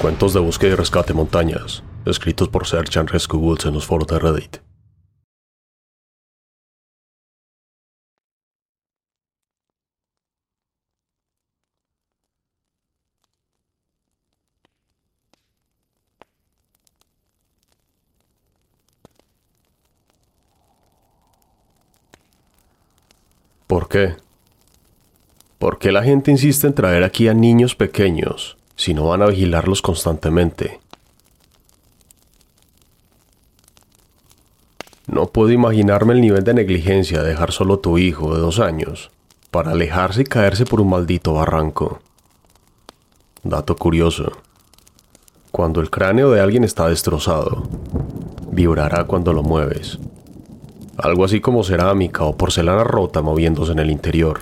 Cuentos de búsqueda y rescate montañas, escritos por Search en los foros de Reddit. ¿Por qué? ¿Por qué la gente insiste en traer aquí a niños pequeños si no van a vigilarlos constantemente? No puedo imaginarme el nivel de negligencia de dejar solo a tu hijo de dos años para alejarse y caerse por un maldito barranco. Dato curioso. Cuando el cráneo de alguien está destrozado, vibrará cuando lo mueves. Algo así como cerámica o porcelana rota moviéndose en el interior.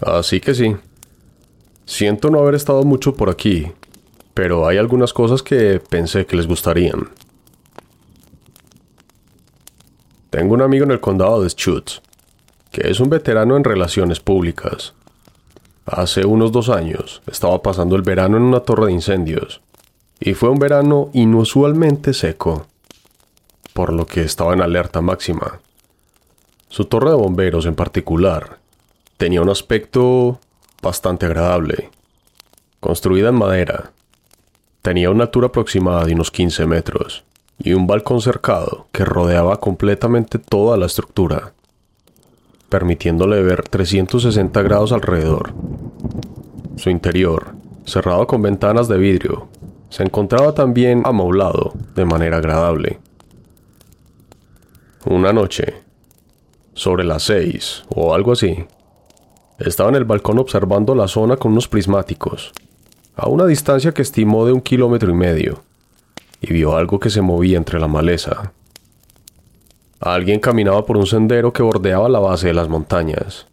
Así que sí. Siento no haber estado mucho por aquí, pero hay algunas cosas que pensé que les gustarían. Tengo un amigo en el condado de Schutz, que es un veterano en relaciones públicas. Hace unos dos años estaba pasando el verano en una torre de incendios, y fue un verano inusualmente seco, por lo que estaba en alerta máxima. Su torre de bomberos en particular tenía un aspecto bastante agradable. Construida en madera, tenía una altura aproximada de unos 15 metros y un balcón cercado que rodeaba completamente toda la estructura, permitiéndole ver 360 grados alrededor. Su interior, cerrado con ventanas de vidrio, se encontraba también amaulado de manera agradable. Una noche, sobre las seis o algo así, estaba en el balcón observando la zona con unos prismáticos, a una distancia que estimó de un kilómetro y medio, y vio algo que se movía entre la maleza. Alguien caminaba por un sendero que bordeaba la base de las montañas.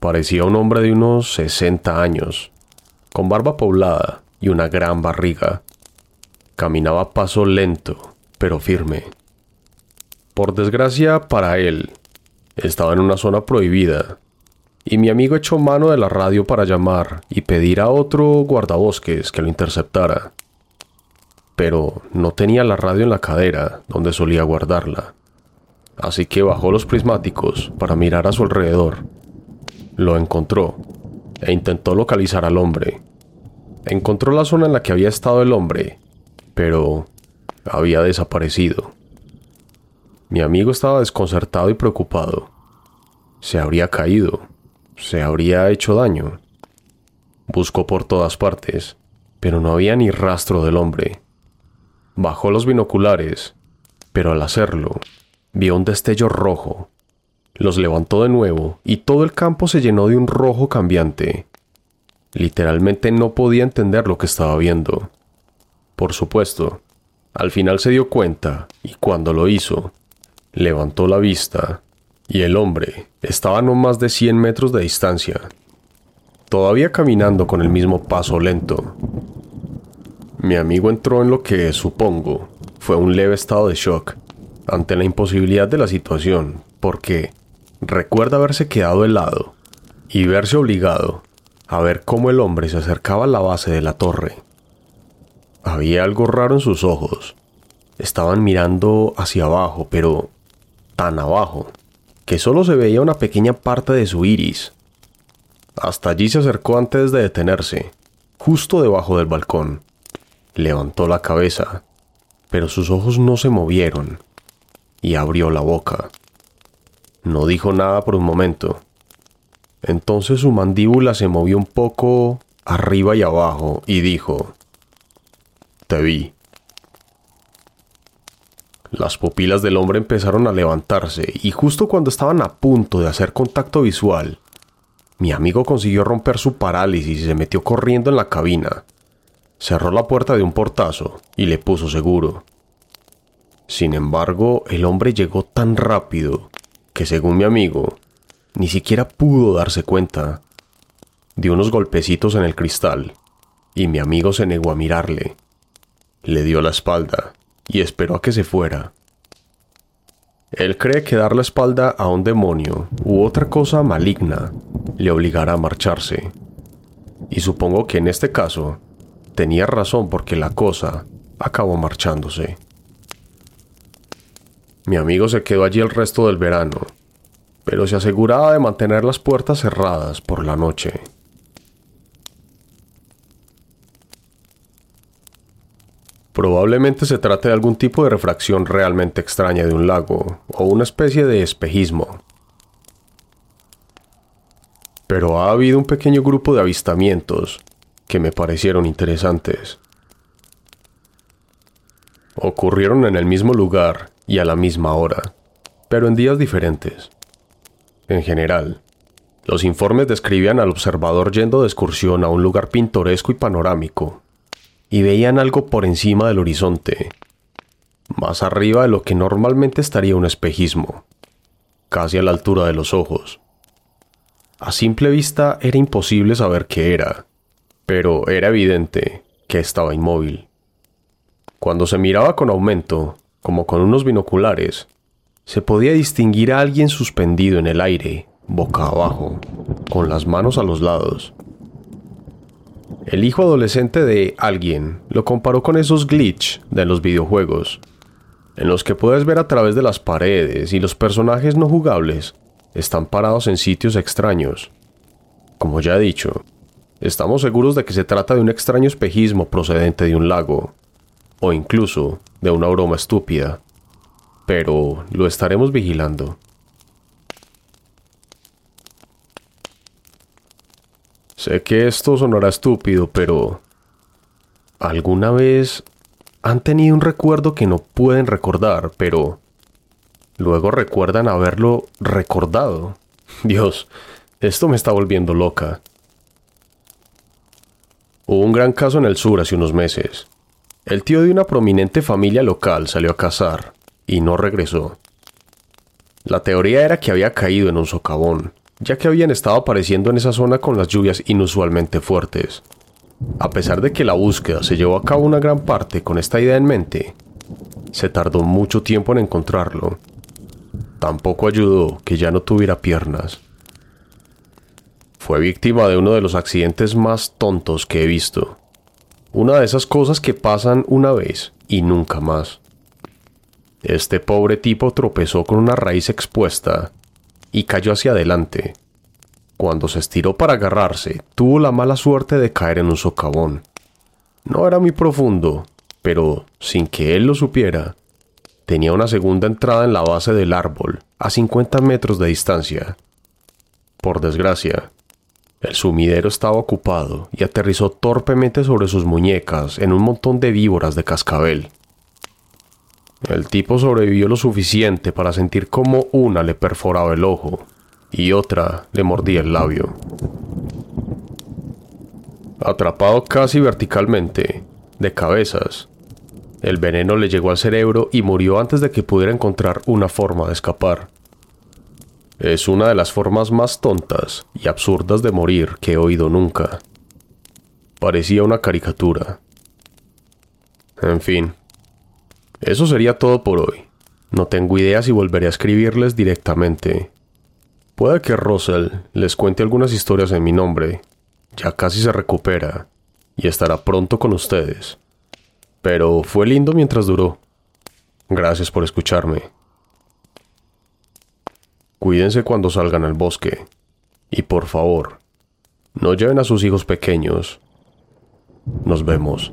Parecía un hombre de unos 60 años, con barba poblada y una gran barriga. Caminaba a paso lento, pero firme. Por desgracia para él, estaba en una zona prohibida y mi amigo echó mano de la radio para llamar y pedir a otro guardabosques que lo interceptara. Pero no tenía la radio en la cadera donde solía guardarla, así que bajó los prismáticos para mirar a su alrededor. Lo encontró e intentó localizar al hombre. Encontró la zona en la que había estado el hombre, pero había desaparecido. Mi amigo estaba desconcertado y preocupado. Se habría caído se habría hecho daño. Buscó por todas partes, pero no había ni rastro del hombre. Bajó los binoculares, pero al hacerlo, vio un destello rojo. Los levantó de nuevo y todo el campo se llenó de un rojo cambiante. Literalmente no podía entender lo que estaba viendo. Por supuesto, al final se dio cuenta y cuando lo hizo, levantó la vista y el hombre estaba a no más de 100 metros de distancia, todavía caminando con el mismo paso lento. Mi amigo entró en lo que, supongo, fue un leve estado de shock ante la imposibilidad de la situación, porque recuerda haberse quedado helado y verse obligado a ver cómo el hombre se acercaba a la base de la torre. Había algo raro en sus ojos. Estaban mirando hacia abajo, pero tan abajo que solo se veía una pequeña parte de su iris. Hasta allí se acercó antes de detenerse, justo debajo del balcón. Levantó la cabeza, pero sus ojos no se movieron, y abrió la boca. No dijo nada por un momento. Entonces su mandíbula se movió un poco arriba y abajo y dijo, Te vi. Las pupilas del hombre empezaron a levantarse y justo cuando estaban a punto de hacer contacto visual, mi amigo consiguió romper su parálisis y se metió corriendo en la cabina. Cerró la puerta de un portazo y le puso seguro. Sin embargo, el hombre llegó tan rápido que, según mi amigo, ni siquiera pudo darse cuenta. Dio unos golpecitos en el cristal y mi amigo se negó a mirarle. Le dio la espalda y esperó a que se fuera. Él cree que dar la espalda a un demonio u otra cosa maligna le obligará a marcharse. Y supongo que en este caso tenía razón porque la cosa acabó marchándose. Mi amigo se quedó allí el resto del verano, pero se aseguraba de mantener las puertas cerradas por la noche. Probablemente se trate de algún tipo de refracción realmente extraña de un lago o una especie de espejismo. Pero ha habido un pequeño grupo de avistamientos que me parecieron interesantes. Ocurrieron en el mismo lugar y a la misma hora, pero en días diferentes. En general, los informes describían al observador yendo de excursión a un lugar pintoresco y panorámico, y veían algo por encima del horizonte, más arriba de lo que normalmente estaría un espejismo, casi a la altura de los ojos. A simple vista era imposible saber qué era, pero era evidente que estaba inmóvil. Cuando se miraba con aumento, como con unos binoculares, se podía distinguir a alguien suspendido en el aire, boca abajo, con las manos a los lados, el hijo adolescente de alguien lo comparó con esos glitch de los videojuegos, en los que puedes ver a través de las paredes y los personajes no jugables están parados en sitios extraños. Como ya he dicho, estamos seguros de que se trata de un extraño espejismo procedente de un lago, o incluso de una broma estúpida, pero lo estaremos vigilando. Sé que esto sonará estúpido, pero ¿alguna vez han tenido un recuerdo que no pueden recordar, pero luego recuerdan haberlo recordado? Dios, esto me está volviendo loca. Hubo un gran caso en el sur hace unos meses. El tío de una prominente familia local salió a cazar y no regresó. La teoría era que había caído en un socavón ya que habían estado apareciendo en esa zona con las lluvias inusualmente fuertes. A pesar de que la búsqueda se llevó a cabo una gran parte con esta idea en mente, se tardó mucho tiempo en encontrarlo. Tampoco ayudó que ya no tuviera piernas. Fue víctima de uno de los accidentes más tontos que he visto. Una de esas cosas que pasan una vez y nunca más. Este pobre tipo tropezó con una raíz expuesta y cayó hacia adelante. Cuando se estiró para agarrarse, tuvo la mala suerte de caer en un socavón. No era muy profundo, pero sin que él lo supiera, tenía una segunda entrada en la base del árbol, a 50 metros de distancia. Por desgracia, el sumidero estaba ocupado y aterrizó torpemente sobre sus muñecas en un montón de víboras de cascabel. El tipo sobrevivió lo suficiente para sentir cómo una le perforaba el ojo y otra le mordía el labio. Atrapado casi verticalmente, de cabezas, el veneno le llegó al cerebro y murió antes de que pudiera encontrar una forma de escapar. Es una de las formas más tontas y absurdas de morir que he oído nunca. Parecía una caricatura. En fin, eso sería todo por hoy. No tengo idea si volveré a escribirles directamente. Puede que Russell les cuente algunas historias en mi nombre. Ya casi se recupera y estará pronto con ustedes. Pero fue lindo mientras duró. Gracias por escucharme. Cuídense cuando salgan al bosque. Y por favor, no lleven a sus hijos pequeños. Nos vemos.